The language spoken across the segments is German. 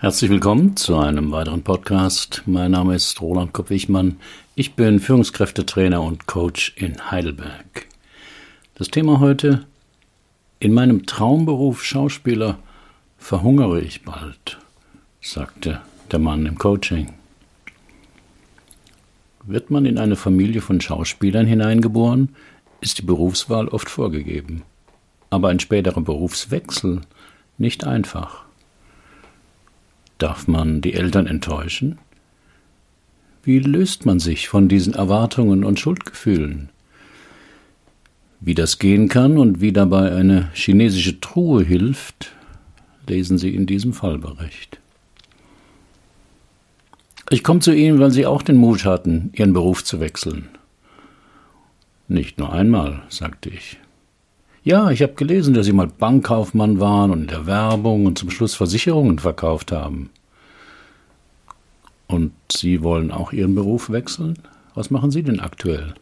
Herzlich willkommen zu einem weiteren Podcast. Mein Name ist Roland Kopp-Wichmann. Ich bin Führungskräftetrainer und Coach in Heidelberg. Das Thema heute: In meinem Traumberuf Schauspieler verhungere ich bald, sagte der Mann im Coaching. Wird man in eine Familie von Schauspielern hineingeboren, ist die Berufswahl oft vorgegeben. Aber ein späterer Berufswechsel nicht einfach. Darf man die Eltern enttäuschen? Wie löst man sich von diesen Erwartungen und Schuldgefühlen? Wie das gehen kann und wie dabei eine chinesische Truhe hilft, lesen Sie in diesem Fallbericht. Ich komme zu Ihnen, weil Sie auch den Mut hatten, Ihren Beruf zu wechseln. Nicht nur einmal, sagte ich. Ja, ich habe gelesen, dass Sie mal Bankkaufmann waren und in der Werbung und zum Schluss Versicherungen verkauft haben. Und Sie wollen auch Ihren Beruf wechseln? Was machen Sie denn aktuell?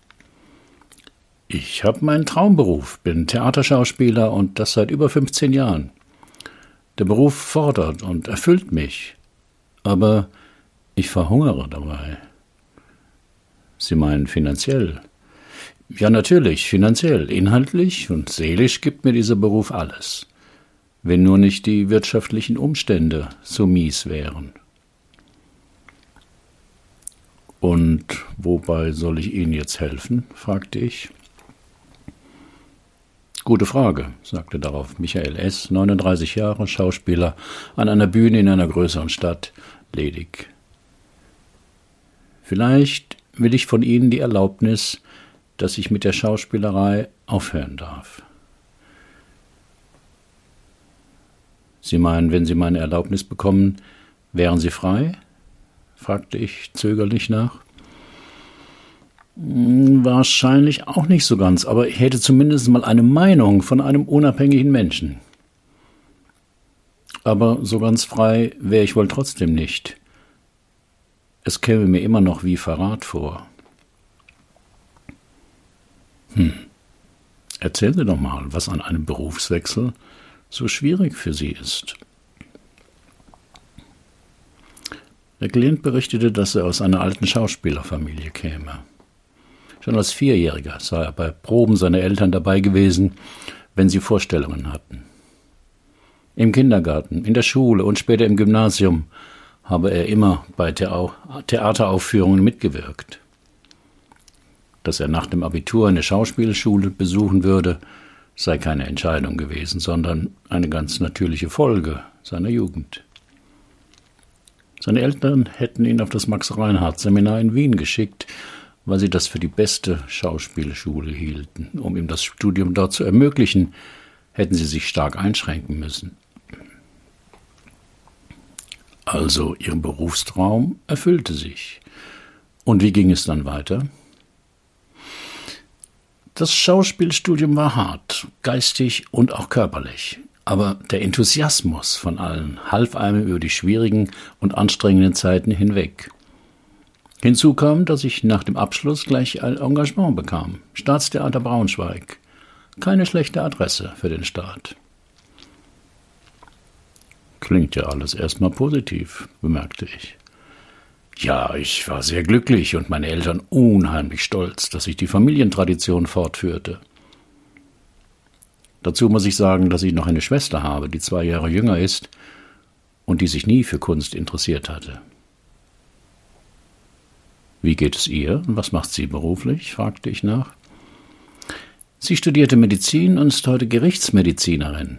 Ich habe meinen Traumberuf, bin Theaterschauspieler und das seit über 15 Jahren. Der Beruf fordert und erfüllt mich, aber ich verhungere dabei. Sie meinen finanziell? Ja, natürlich, finanziell, inhaltlich und seelisch gibt mir dieser Beruf alles, wenn nur nicht die wirtschaftlichen Umstände so mies wären. Und wobei soll ich Ihnen jetzt helfen? fragte ich. Gute Frage, sagte darauf Michael S., 39 Jahre, Schauspieler, an einer Bühne in einer größeren Stadt, ledig. Vielleicht will ich von Ihnen die Erlaubnis, dass ich mit der Schauspielerei aufhören darf. Sie meinen, wenn Sie meine Erlaubnis bekommen, wären Sie frei? Fragte ich zögerlich nach. Hm, wahrscheinlich auch nicht so ganz, aber ich hätte zumindest mal eine Meinung von einem unabhängigen Menschen. Aber so ganz frei wäre ich wohl trotzdem nicht. Es käme mir immer noch wie Verrat vor. Hm. Erzählen Sie doch mal, was an einem Berufswechsel so schwierig für Sie ist. Der Klient berichtete, dass er aus einer alten Schauspielerfamilie käme. Schon als Vierjähriger sei er bei Proben seiner Eltern dabei gewesen, wenn sie Vorstellungen hatten. Im Kindergarten, in der Schule und später im Gymnasium habe er immer bei Theateraufführungen mitgewirkt. Dass er nach dem Abitur eine Schauspielschule besuchen würde, sei keine Entscheidung gewesen, sondern eine ganz natürliche Folge seiner Jugend. Seine Eltern hätten ihn auf das Max-Reinhardt-Seminar in Wien geschickt, weil sie das für die beste Schauspielschule hielten. Um ihm das Studium dort zu ermöglichen, hätten sie sich stark einschränken müssen. Also ihr Berufstraum erfüllte sich. Und wie ging es dann weiter? Das Schauspielstudium war hart, geistig und auch körperlich. Aber der Enthusiasmus von allen half einem über die schwierigen und anstrengenden Zeiten hinweg. Hinzu kam, dass ich nach dem Abschluss gleich ein Engagement bekam. Staatstheater Braunschweig. Keine schlechte Adresse für den Staat. Klingt ja alles erstmal positiv, bemerkte ich. Ja, ich war sehr glücklich und meine Eltern unheimlich stolz, dass ich die Familientradition fortführte. Dazu muss ich sagen, dass ich noch eine Schwester habe, die zwei Jahre jünger ist und die sich nie für Kunst interessiert hatte. Wie geht es ihr und was macht sie beruflich? fragte ich nach. Sie studierte Medizin und ist heute Gerichtsmedizinerin.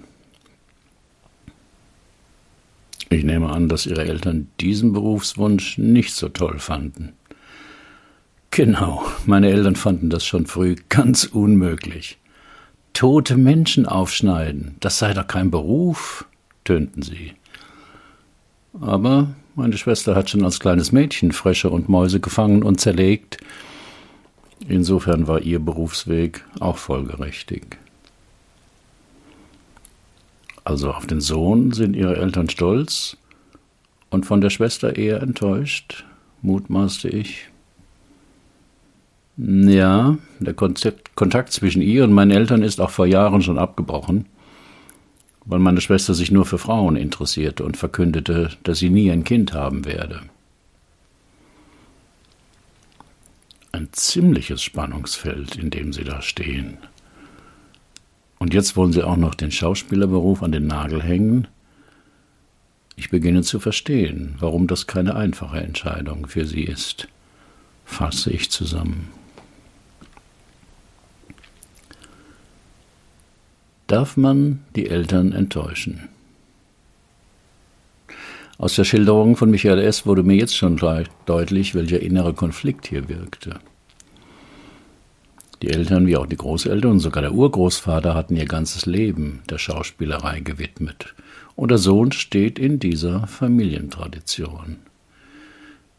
Ich nehme an, dass Ihre Eltern diesen Berufswunsch nicht so toll fanden. Genau, meine Eltern fanden das schon früh ganz unmöglich. Tote Menschen aufschneiden, das sei doch kein Beruf, tönten sie. Aber meine Schwester hat schon als kleines Mädchen Frösche und Mäuse gefangen und zerlegt. Insofern war ihr Berufsweg auch folgerichtig. Also auf den Sohn sind ihre Eltern stolz und von der Schwester eher enttäuscht, mutmaßte ich. Ja, der Kontakt zwischen ihr und meinen Eltern ist auch vor Jahren schon abgebrochen, weil meine Schwester sich nur für Frauen interessierte und verkündete, dass sie nie ein Kind haben werde. Ein ziemliches Spannungsfeld, in dem sie da stehen. Und jetzt wollen sie auch noch den Schauspielerberuf an den Nagel hängen? Ich beginne zu verstehen, warum das keine einfache Entscheidung für sie ist, fasse ich zusammen. Darf man die Eltern enttäuschen? Aus der Schilderung von Michael S. wurde mir jetzt schon deutlich, welcher innere Konflikt hier wirkte. Die Eltern wie auch die Großeltern und sogar der Urgroßvater hatten ihr ganzes Leben der Schauspielerei gewidmet. Und der Sohn steht in dieser Familientradition.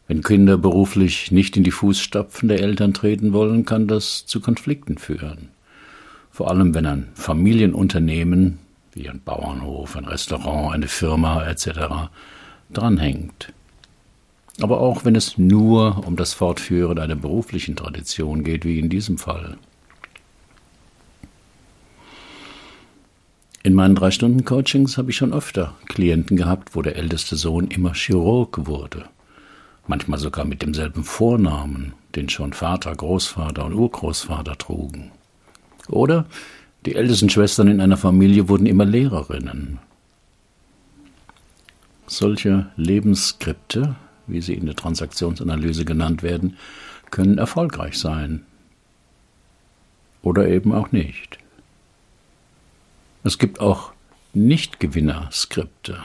Wenn Kinder beruflich nicht in die Fußstapfen der Eltern treten wollen, kann das zu Konflikten führen. Vor allem wenn ein Familienunternehmen, wie ein Bauernhof, ein Restaurant, eine Firma etc. dranhängt aber auch wenn es nur um das Fortführen einer beruflichen Tradition geht, wie in diesem Fall. In meinen drei Stunden Coachings habe ich schon öfter Klienten gehabt, wo der älteste Sohn immer Chirurg wurde. Manchmal sogar mit demselben Vornamen, den schon Vater, Großvater und Urgroßvater trugen. Oder die ältesten Schwestern in einer Familie wurden immer Lehrerinnen. Solche Lebensskripte wie sie in der Transaktionsanalyse genannt werden, können erfolgreich sein. Oder eben auch nicht. Es gibt auch Nicht-Gewinner-Skripte.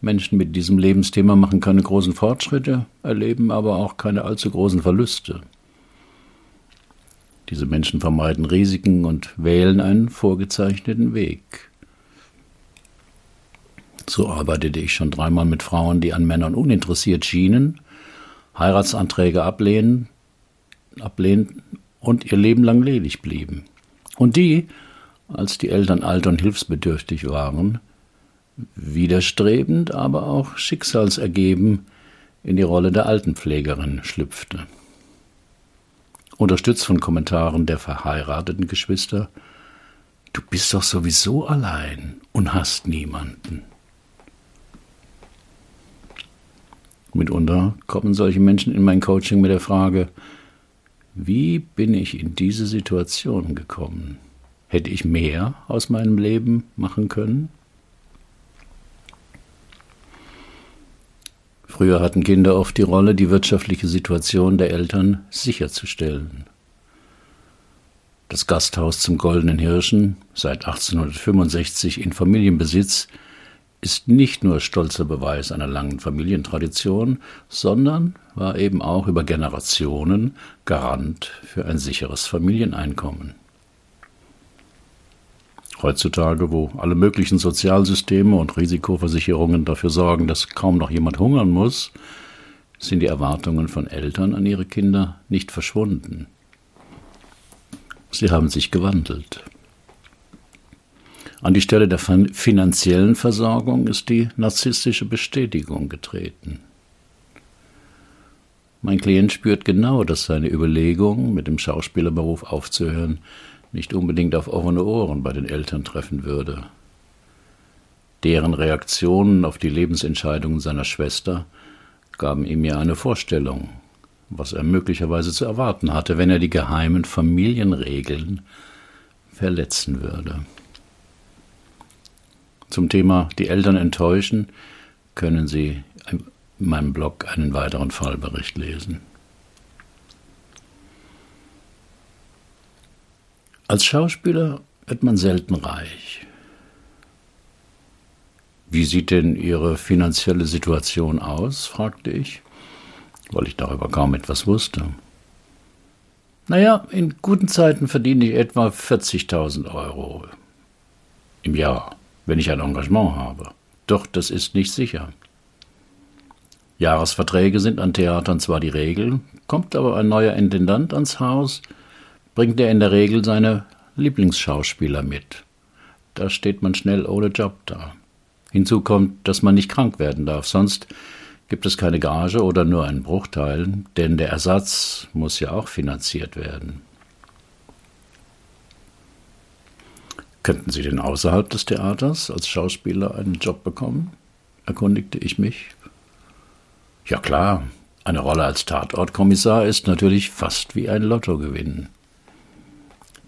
Menschen mit diesem Lebensthema machen keine großen Fortschritte, erleben aber auch keine allzu großen Verluste. Diese Menschen vermeiden Risiken und wählen einen vorgezeichneten Weg. So arbeitete ich schon dreimal mit Frauen, die an Männern uninteressiert schienen, Heiratsanträge ablehnen, ablehnten und ihr Leben lang ledig blieben. Und die, als die Eltern alt und hilfsbedürftig waren, widerstrebend, aber auch schicksalsergeben in die Rolle der Altenpflegerin schlüpfte. Unterstützt von Kommentaren der verheirateten Geschwister, du bist doch sowieso allein und hast niemanden. Mitunter kommen solche Menschen in mein Coaching mit der Frage, wie bin ich in diese Situation gekommen? Hätte ich mehr aus meinem Leben machen können? Früher hatten Kinder oft die Rolle, die wirtschaftliche Situation der Eltern sicherzustellen. Das Gasthaus zum Goldenen Hirschen, seit 1865 in Familienbesitz, ist nicht nur stolzer Beweis einer langen Familientradition, sondern war eben auch über Generationen Garant für ein sicheres Familieneinkommen. Heutzutage, wo alle möglichen Sozialsysteme und Risikoversicherungen dafür sorgen, dass kaum noch jemand hungern muss, sind die Erwartungen von Eltern an ihre Kinder nicht verschwunden. Sie haben sich gewandelt. An die Stelle der finanziellen Versorgung ist die narzisstische Bestätigung getreten. Mein Klient spürt genau, dass seine Überlegung, mit dem Schauspielerberuf aufzuhören, nicht unbedingt auf offene Ohren bei den Eltern treffen würde. Deren Reaktionen auf die Lebensentscheidungen seiner Schwester gaben ihm ja eine Vorstellung, was er möglicherweise zu erwarten hatte, wenn er die geheimen Familienregeln verletzen würde. Zum Thema Die Eltern enttäuschen können Sie in meinem Blog einen weiteren Fallbericht lesen. Als Schauspieler wird man selten reich. Wie sieht denn Ihre finanzielle Situation aus? fragte ich, weil ich darüber kaum etwas wusste. Naja, in guten Zeiten verdiene ich etwa 40.000 Euro im Jahr wenn ich ein Engagement habe. Doch das ist nicht sicher. Jahresverträge sind an Theatern zwar die Regel, kommt aber ein neuer Intendant ans Haus, bringt er in der Regel seine Lieblingsschauspieler mit. Da steht man schnell ohne Job da. Hinzu kommt, dass man nicht krank werden darf, sonst gibt es keine Gage oder nur einen Bruchteil, denn der Ersatz muss ja auch finanziert werden. Könnten Sie denn außerhalb des Theaters als Schauspieler einen Job bekommen? erkundigte ich mich. Ja klar, eine Rolle als Tatortkommissar ist natürlich fast wie ein Lottogewinn.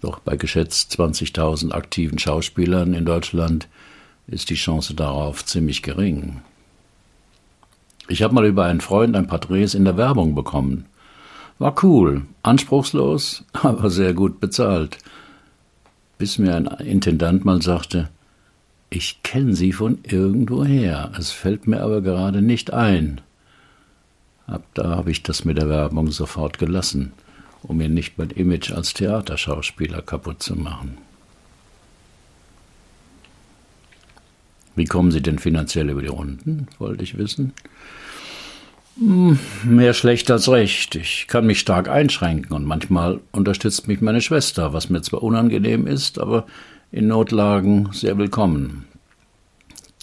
Doch bei geschätzt 20.000 aktiven Schauspielern in Deutschland ist die Chance darauf ziemlich gering. Ich habe mal über einen Freund ein paar Drehs in der Werbung bekommen. War cool, anspruchslos, aber sehr gut bezahlt. Bis mir ein Intendant mal sagte, ich kenne Sie von irgendwoher, es fällt mir aber gerade nicht ein. Ab da habe ich das mit der Werbung sofort gelassen, um mir nicht mein Image als Theaterschauspieler kaputt zu machen. Wie kommen Sie denn finanziell über die Runden, wollte ich wissen. Hm, mehr schlecht als recht. Ich kann mich stark einschränken und manchmal unterstützt mich meine Schwester, was mir zwar unangenehm ist, aber in Notlagen sehr willkommen.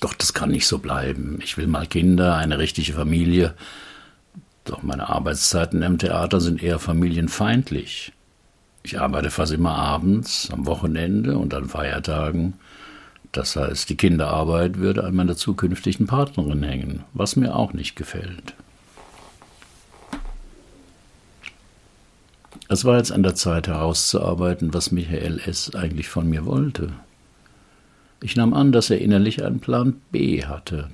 Doch das kann nicht so bleiben. Ich will mal Kinder, eine richtige Familie. Doch meine Arbeitszeiten im Theater sind eher familienfeindlich. Ich arbeite fast immer abends, am Wochenende und an Feiertagen. Das heißt, die Kinderarbeit würde an meiner zukünftigen Partnerin hängen, was mir auch nicht gefällt. Es war jetzt an der Zeit herauszuarbeiten, was Michael S. eigentlich von mir wollte. Ich nahm an, dass er innerlich einen Plan B hatte,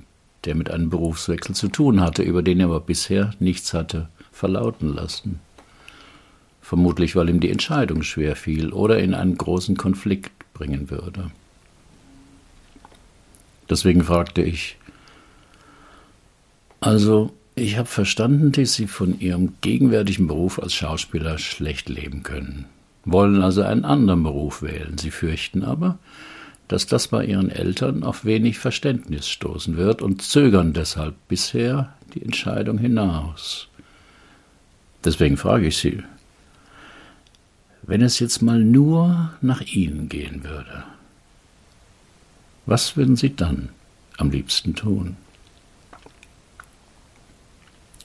der mit einem Berufswechsel zu tun hatte, über den er aber bisher nichts hatte verlauten lassen. Vermutlich, weil ihm die Entscheidung schwer fiel oder in einen großen Konflikt bringen würde. Deswegen fragte ich, also ich habe verstanden, dass Sie von Ihrem gegenwärtigen Beruf als Schauspieler schlecht leben können, wollen also einen anderen Beruf wählen. Sie fürchten aber, dass das bei Ihren Eltern auf wenig Verständnis stoßen wird und zögern deshalb bisher die Entscheidung hinaus. Deswegen frage ich Sie, wenn es jetzt mal nur nach Ihnen gehen würde, was würden Sie dann am liebsten tun?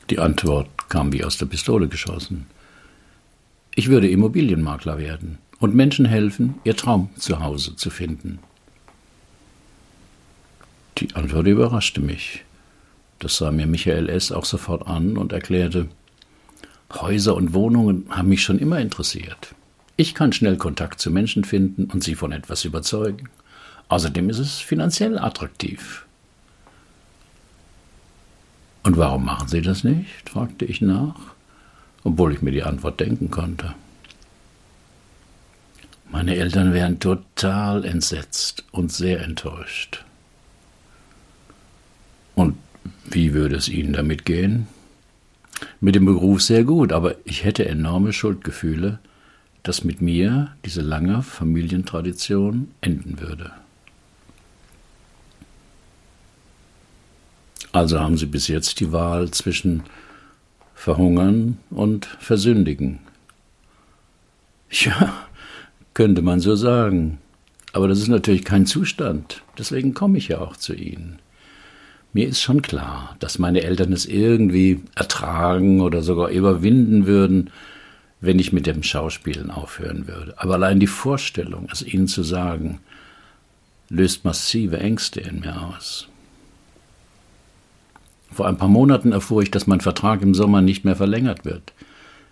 Die Antwort kam wie aus der Pistole geschossen. Ich würde Immobilienmakler werden und Menschen helfen, ihr Traum zu Hause zu finden. Die Antwort überraschte mich. Das sah mir Michael S. auch sofort an und erklärte, Häuser und Wohnungen haben mich schon immer interessiert. Ich kann schnell Kontakt zu Menschen finden und sie von etwas überzeugen. Außerdem ist es finanziell attraktiv. Und warum machen Sie das nicht? fragte ich nach, obwohl ich mir die Antwort denken konnte. Meine Eltern wären total entsetzt und sehr enttäuscht. Und wie würde es Ihnen damit gehen? Mit dem Beruf sehr gut, aber ich hätte enorme Schuldgefühle, dass mit mir diese lange Familientradition enden würde. Also haben sie bis jetzt die Wahl zwischen verhungern und versündigen. Ja, könnte man so sagen. Aber das ist natürlich kein Zustand. Deswegen komme ich ja auch zu Ihnen. Mir ist schon klar, dass meine Eltern es irgendwie ertragen oder sogar überwinden würden, wenn ich mit dem Schauspielen aufhören würde. Aber allein die Vorstellung, es ihnen zu sagen, löst massive Ängste in mir aus. Vor ein paar Monaten erfuhr ich, dass mein Vertrag im Sommer nicht mehr verlängert wird.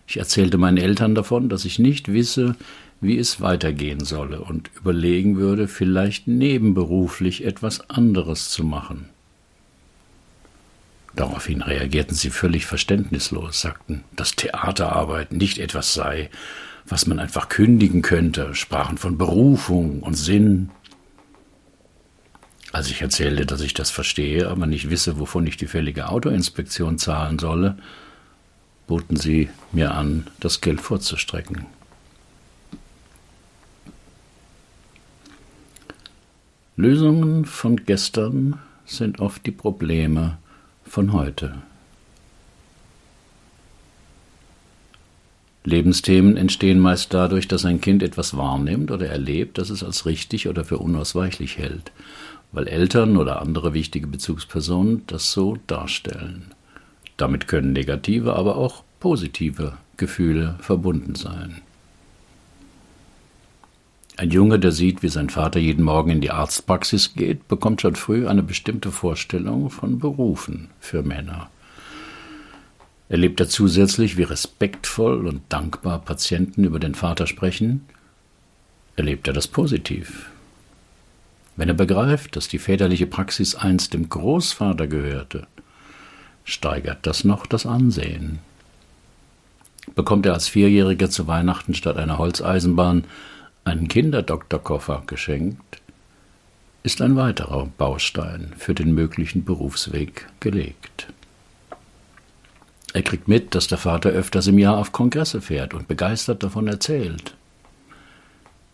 Ich erzählte meinen Eltern davon, dass ich nicht wisse, wie es weitergehen solle und überlegen würde, vielleicht nebenberuflich etwas anderes zu machen. Daraufhin reagierten sie völlig verständnislos, sagten, dass Theaterarbeit nicht etwas sei, was man einfach kündigen könnte, sprachen von Berufung und Sinn. Als ich erzählte, dass ich das verstehe, aber nicht wisse, wovon ich die fällige Autoinspektion zahlen solle, boten sie mir an, das Geld vorzustrecken. Lösungen von gestern sind oft die Probleme von heute. Lebensthemen entstehen meist dadurch, dass ein Kind etwas wahrnimmt oder erlebt, das es als richtig oder für unausweichlich hält weil Eltern oder andere wichtige Bezugspersonen das so darstellen. Damit können negative, aber auch positive Gefühle verbunden sein. Ein Junge, der sieht, wie sein Vater jeden Morgen in die Arztpraxis geht, bekommt schon früh eine bestimmte Vorstellung von Berufen für Männer. Erlebt er zusätzlich, wie respektvoll und dankbar Patienten über den Vater sprechen, erlebt er das positiv. Wenn er begreift, dass die väterliche Praxis einst dem Großvater gehörte, steigert das noch das Ansehen. Bekommt er als Vierjähriger zu Weihnachten statt einer Holzeisenbahn einen Kinderdoktorkoffer geschenkt, ist ein weiterer Baustein für den möglichen Berufsweg gelegt. Er kriegt mit, dass der Vater öfters im Jahr auf Kongresse fährt und begeistert davon erzählt.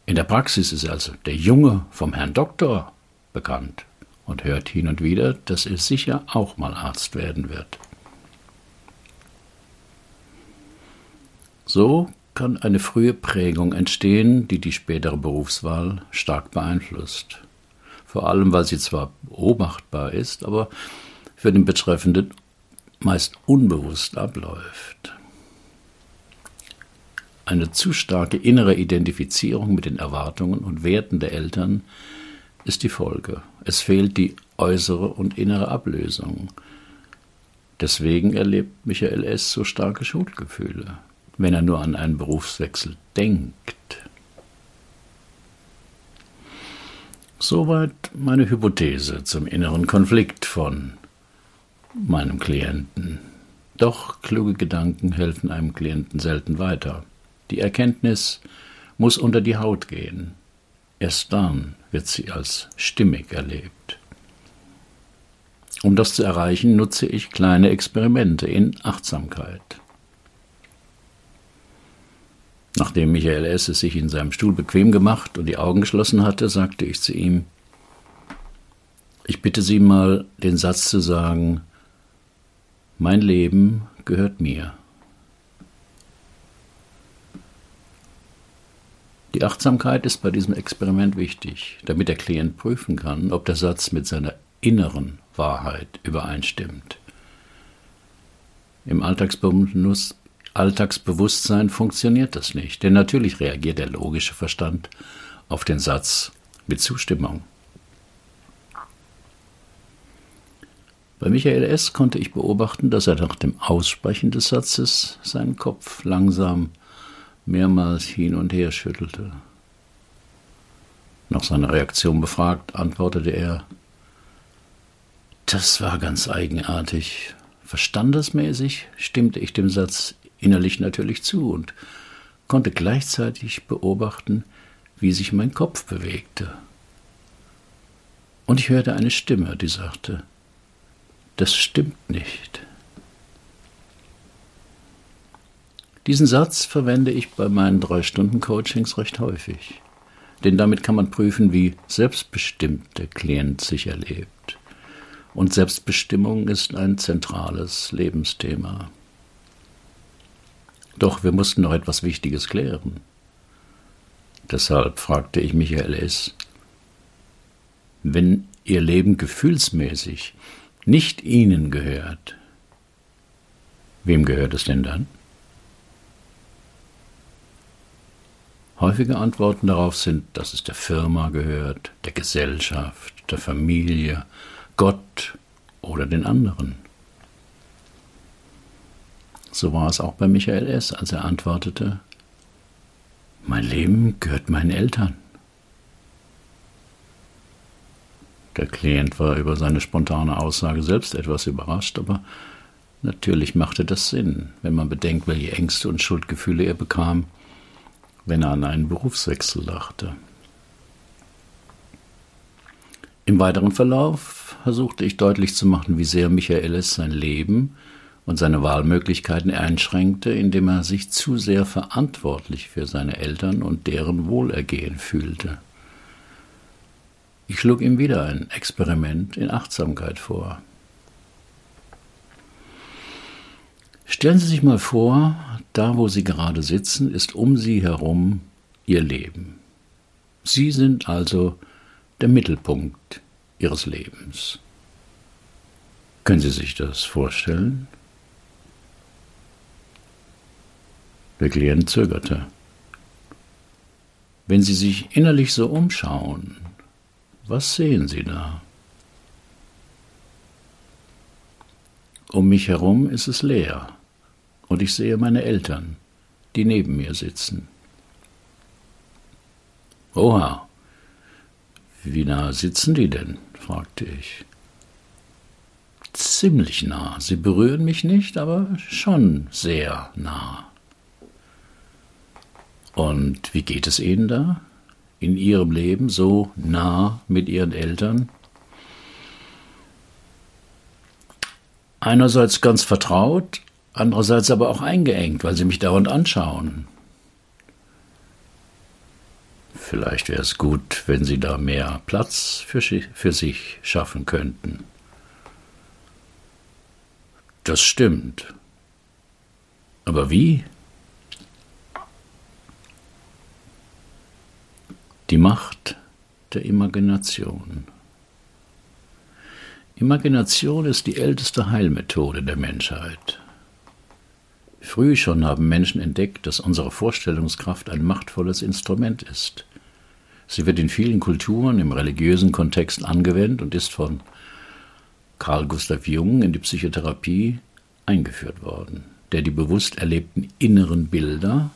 In der Praxis ist also der Junge vom Herrn Doktor bekannt und hört hin und wieder, dass er sicher auch mal Arzt werden wird. So kann eine frühe Prägung entstehen, die die spätere Berufswahl stark beeinflusst. Vor allem, weil sie zwar beobachtbar ist, aber für den Betreffenden meist unbewusst abläuft. Eine zu starke innere Identifizierung mit den Erwartungen und Werten der Eltern ist die Folge. Es fehlt die äußere und innere Ablösung. Deswegen erlebt Michael S. so starke Schuldgefühle wenn er nur an einen Berufswechsel denkt. Soweit meine Hypothese zum inneren Konflikt von meinem Klienten. Doch kluge Gedanken helfen einem Klienten selten weiter. Die Erkenntnis muss unter die Haut gehen. Erst dann wird sie als stimmig erlebt. Um das zu erreichen, nutze ich kleine Experimente in Achtsamkeit. Nachdem Michael S. es sich in seinem Stuhl bequem gemacht und die Augen geschlossen hatte, sagte ich zu ihm, ich bitte Sie mal, den Satz zu sagen, mein Leben gehört mir. Die Achtsamkeit ist bei diesem Experiment wichtig, damit der Klient prüfen kann, ob der Satz mit seiner inneren Wahrheit übereinstimmt. Im Alltagsbenuss Alltagsbewusstsein funktioniert das nicht, denn natürlich reagiert der logische Verstand auf den Satz mit Zustimmung. Bei Michael S. konnte ich beobachten, dass er nach dem Aussprechen des Satzes seinen Kopf langsam mehrmals hin und her schüttelte. Nach seiner Reaktion befragt, antwortete er Das war ganz eigenartig. Verstandesmäßig stimmte ich dem Satz innerlich natürlich zu und konnte gleichzeitig beobachten, wie sich mein Kopf bewegte. Und ich hörte eine Stimme, die sagte, das stimmt nicht. Diesen Satz verwende ich bei meinen drei Stunden Coachings recht häufig, denn damit kann man prüfen, wie selbstbestimmt der Klient sich erlebt. Und Selbstbestimmung ist ein zentrales Lebensthema. Doch wir mussten noch etwas Wichtiges klären. Deshalb fragte ich Michael S., wenn Ihr Leben gefühlsmäßig nicht Ihnen gehört, wem gehört es denn dann? Häufige Antworten darauf sind, dass es der Firma gehört, der Gesellschaft, der Familie, Gott oder den anderen. So war es auch bei Michael S., als er antwortete, Mein Leben gehört meinen Eltern. Der Klient war über seine spontane Aussage selbst etwas überrascht, aber natürlich machte das Sinn, wenn man bedenkt, welche Ängste und Schuldgefühle er bekam, wenn er an einen Berufswechsel dachte. Im weiteren Verlauf versuchte ich deutlich zu machen, wie sehr Michael S. sein Leben und seine Wahlmöglichkeiten einschränkte, indem er sich zu sehr verantwortlich für seine Eltern und deren Wohlergehen fühlte. Ich schlug ihm wieder ein Experiment in Achtsamkeit vor. Stellen Sie sich mal vor, da wo Sie gerade sitzen, ist um Sie herum Ihr Leben. Sie sind also der Mittelpunkt Ihres Lebens. Können Sie sich das vorstellen? Der zögerte. Wenn Sie sich innerlich so umschauen, was sehen Sie da? Um mich herum ist es leer und ich sehe meine Eltern, die neben mir sitzen. Oha, wie nah sitzen die denn? fragte ich. Ziemlich nah. Sie berühren mich nicht, aber schon sehr nah. Und wie geht es Ihnen da? In Ihrem Leben so nah mit Ihren Eltern? Einerseits ganz vertraut, andererseits aber auch eingeengt, weil sie mich dauernd anschauen. Vielleicht wäre es gut, wenn Sie da mehr Platz für, für sich schaffen könnten. Das stimmt. Aber wie? Die Macht der Imagination. Imagination ist die älteste Heilmethode der Menschheit. Früh schon haben Menschen entdeckt, dass unsere Vorstellungskraft ein machtvolles Instrument ist. Sie wird in vielen Kulturen im religiösen Kontext angewendet und ist von Carl Gustav Jung in die Psychotherapie eingeführt worden, der die bewusst erlebten inneren Bilder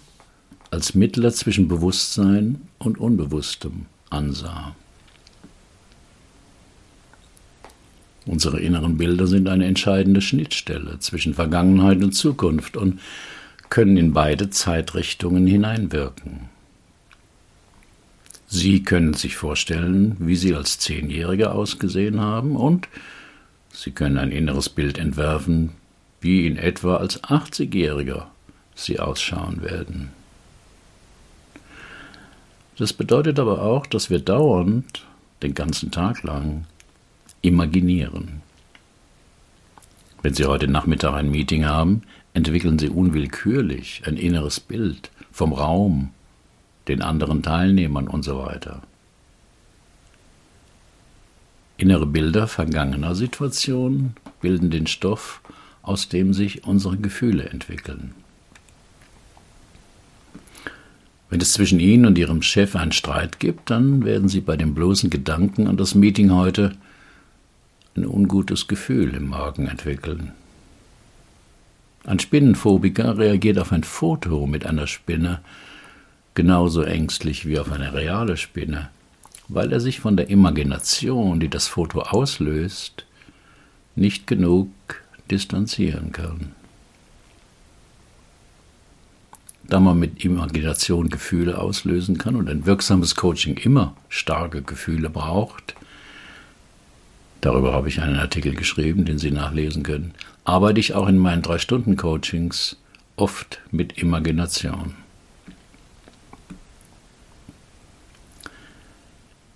als Mittler zwischen Bewusstsein und Unbewusstem ansah. Unsere inneren Bilder sind eine entscheidende Schnittstelle zwischen Vergangenheit und Zukunft und können in beide Zeitrichtungen hineinwirken. Sie können sich vorstellen, wie Sie als Zehnjährige ausgesehen haben und Sie können ein inneres Bild entwerfen, wie in etwa als 80-Jähriger Sie ausschauen werden. Das bedeutet aber auch, dass wir dauernd, den ganzen Tag lang, imaginieren. Wenn Sie heute Nachmittag ein Meeting haben, entwickeln Sie unwillkürlich ein inneres Bild vom Raum, den anderen Teilnehmern und so weiter. Innere Bilder vergangener Situationen bilden den Stoff, aus dem sich unsere Gefühle entwickeln. Wenn es zwischen Ihnen und Ihrem Chef einen Streit gibt, dann werden Sie bei dem bloßen Gedanken an das Meeting heute ein ungutes Gefühl im Magen entwickeln. Ein Spinnenphobiker reagiert auf ein Foto mit einer Spinne genauso ängstlich wie auf eine reale Spinne, weil er sich von der Imagination, die das Foto auslöst, nicht genug distanzieren kann. Da man mit Imagination Gefühle auslösen kann und ein wirksames Coaching immer starke Gefühle braucht, Darüber habe ich einen Artikel geschrieben, den Sie nachlesen können. Arbeite ich auch in meinen drei Stunden Coachings oft mit Imagination.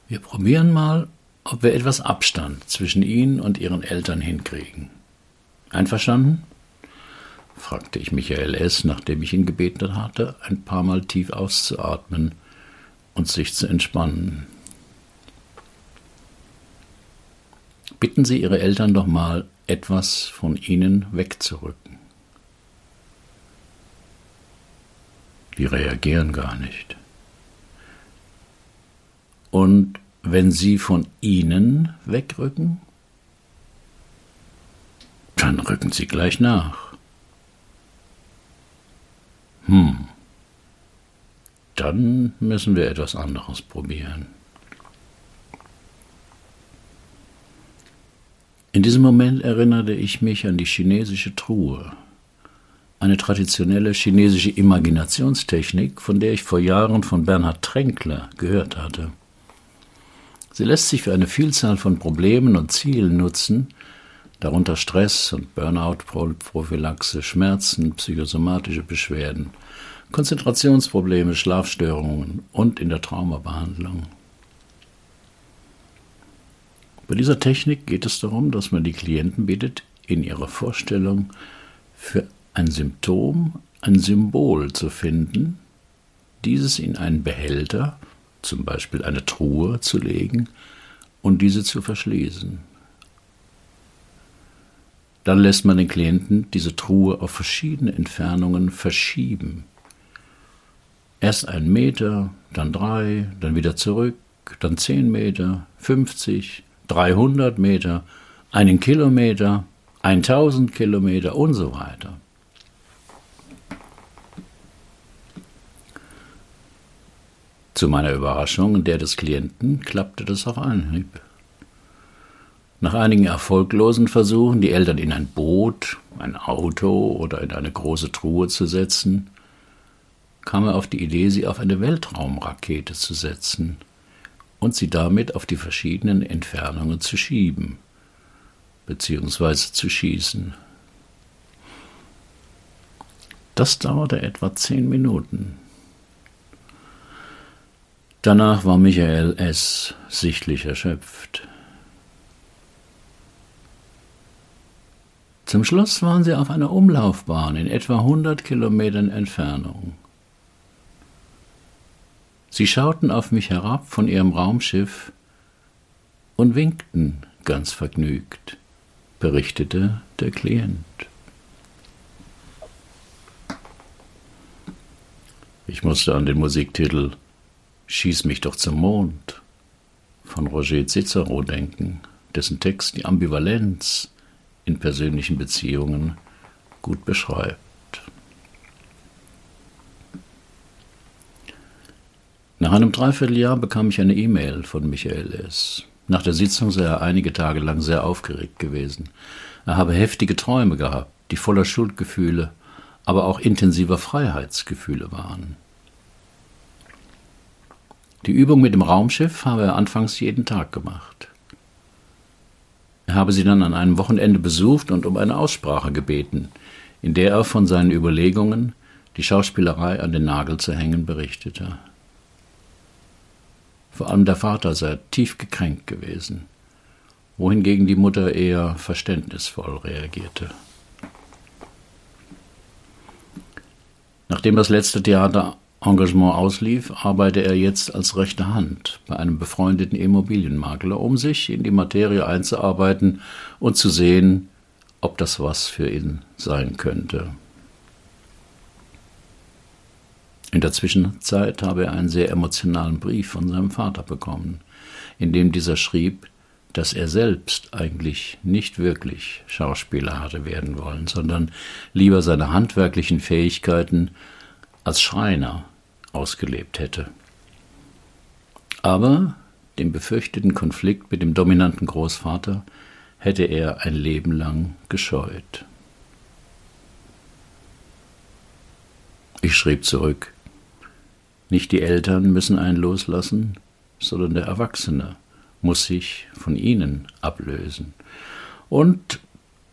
Wir probieren mal, ob wir etwas Abstand zwischen Ihnen und Ihren Eltern hinkriegen. Einverstanden? Fragte ich Michael S., nachdem ich ihn gebeten hatte, ein paar Mal tief auszuatmen und sich zu entspannen. Bitten Sie Ihre Eltern doch mal, etwas von Ihnen wegzurücken. Die reagieren gar nicht. Und wenn Sie von Ihnen wegrücken, dann rücken Sie gleich nach. Hm, dann müssen wir etwas anderes probieren. In diesem Moment erinnerte ich mich an die chinesische Truhe, eine traditionelle chinesische Imaginationstechnik, von der ich vor Jahren von Bernhard Tränkler gehört hatte. Sie lässt sich für eine Vielzahl von Problemen und Zielen nutzen, darunter Stress und Burnout-Prophylaxe, Schmerzen, psychosomatische Beschwerden, Konzentrationsprobleme, Schlafstörungen und in der Traumabehandlung. Bei dieser Technik geht es darum, dass man die Klienten bittet, in ihrer Vorstellung für ein Symptom ein Symbol zu finden, dieses in einen Behälter, zum Beispiel eine Truhe, zu legen und diese zu verschließen. Dann lässt man den Klienten diese Truhe auf verschiedene Entfernungen verschieben. Erst ein Meter, dann drei, dann wieder zurück, dann zehn Meter, 50, 300 Meter, einen Kilometer, 1000 Kilometer und so weiter. Zu meiner Überraschung und der des Klienten klappte das auf Anhieb. Nach einigen erfolglosen Versuchen, die Eltern in ein Boot, ein Auto oder in eine große Truhe zu setzen, kam er auf die Idee, sie auf eine Weltraumrakete zu setzen und sie damit auf die verschiedenen Entfernungen zu schieben bzw. zu schießen. Das dauerte etwa zehn Minuten. Danach war Michael S. sichtlich erschöpft. Zum Schluss waren sie auf einer Umlaufbahn in etwa 100 Kilometern Entfernung. Sie schauten auf mich herab von ihrem Raumschiff und winkten ganz vergnügt, berichtete der Klient. Ich musste an den Musiktitel Schieß mich doch zum Mond von Roger Cicero denken, dessen Text die Ambivalenz in persönlichen Beziehungen gut beschreibt. Nach einem Dreivierteljahr bekam ich eine E-Mail von Michael S. Nach der Sitzung sei er einige Tage lang sehr aufgeregt gewesen. Er habe heftige Träume gehabt, die voller Schuldgefühle, aber auch intensiver Freiheitsgefühle waren. Die Übung mit dem Raumschiff habe er anfangs jeden Tag gemacht. Habe sie dann an einem Wochenende besucht und um eine Aussprache gebeten, in der er von seinen Überlegungen, die Schauspielerei an den Nagel zu hängen, berichtete. Vor allem der Vater sei tief gekränkt gewesen, wohingegen die Mutter eher verständnisvoll reagierte. Nachdem das letzte Theaterengagement auslief, arbeite er jetzt als rechte Hand bei einem befreundeten Immobilienmakler, um sich in die Materie einzuarbeiten und zu sehen, ob das was für ihn sein könnte. In der Zwischenzeit habe er einen sehr emotionalen Brief von seinem Vater bekommen, in dem dieser schrieb, dass er selbst eigentlich nicht wirklich Schauspieler hatte werden wollen, sondern lieber seine handwerklichen Fähigkeiten als Schreiner ausgelebt hätte. Aber den befürchteten Konflikt mit dem dominanten Großvater hätte er ein Leben lang gescheut. Ich schrieb zurück, nicht die Eltern müssen einen loslassen, sondern der Erwachsene muss sich von ihnen ablösen. Und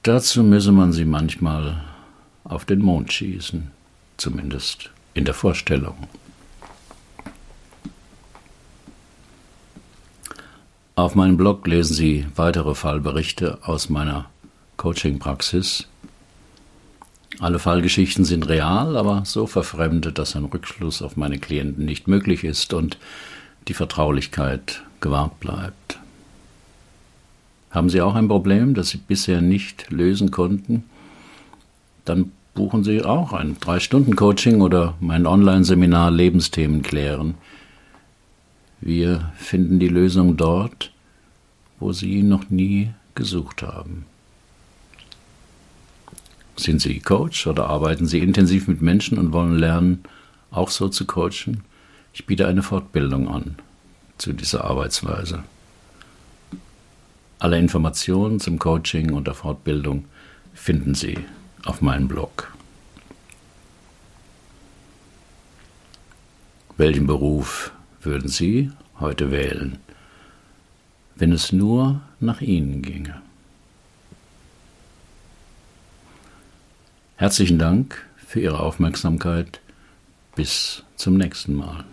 dazu müsse man sie manchmal auf den Mond schießen, zumindest in der Vorstellung. Auf meinem Blog lesen Sie weitere Fallberichte aus meiner Coaching-Praxis alle Fallgeschichten sind real, aber so verfremdet, dass ein Rückschluss auf meine Klienten nicht möglich ist und die Vertraulichkeit gewahrt bleibt. Haben Sie auch ein Problem, das Sie bisher nicht lösen konnten? Dann buchen Sie auch ein Drei-Stunden-Coaching oder mein Online-Seminar Lebensthemen klären. Wir finden die Lösung dort, wo Sie noch nie gesucht haben. Sind Sie Coach oder arbeiten Sie intensiv mit Menschen und wollen lernen, auch so zu coachen? Ich biete eine Fortbildung an zu dieser Arbeitsweise. Alle Informationen zum Coaching und der Fortbildung finden Sie auf meinem Blog. Welchen Beruf würden Sie heute wählen, wenn es nur nach Ihnen ginge? Herzlichen Dank für Ihre Aufmerksamkeit. Bis zum nächsten Mal.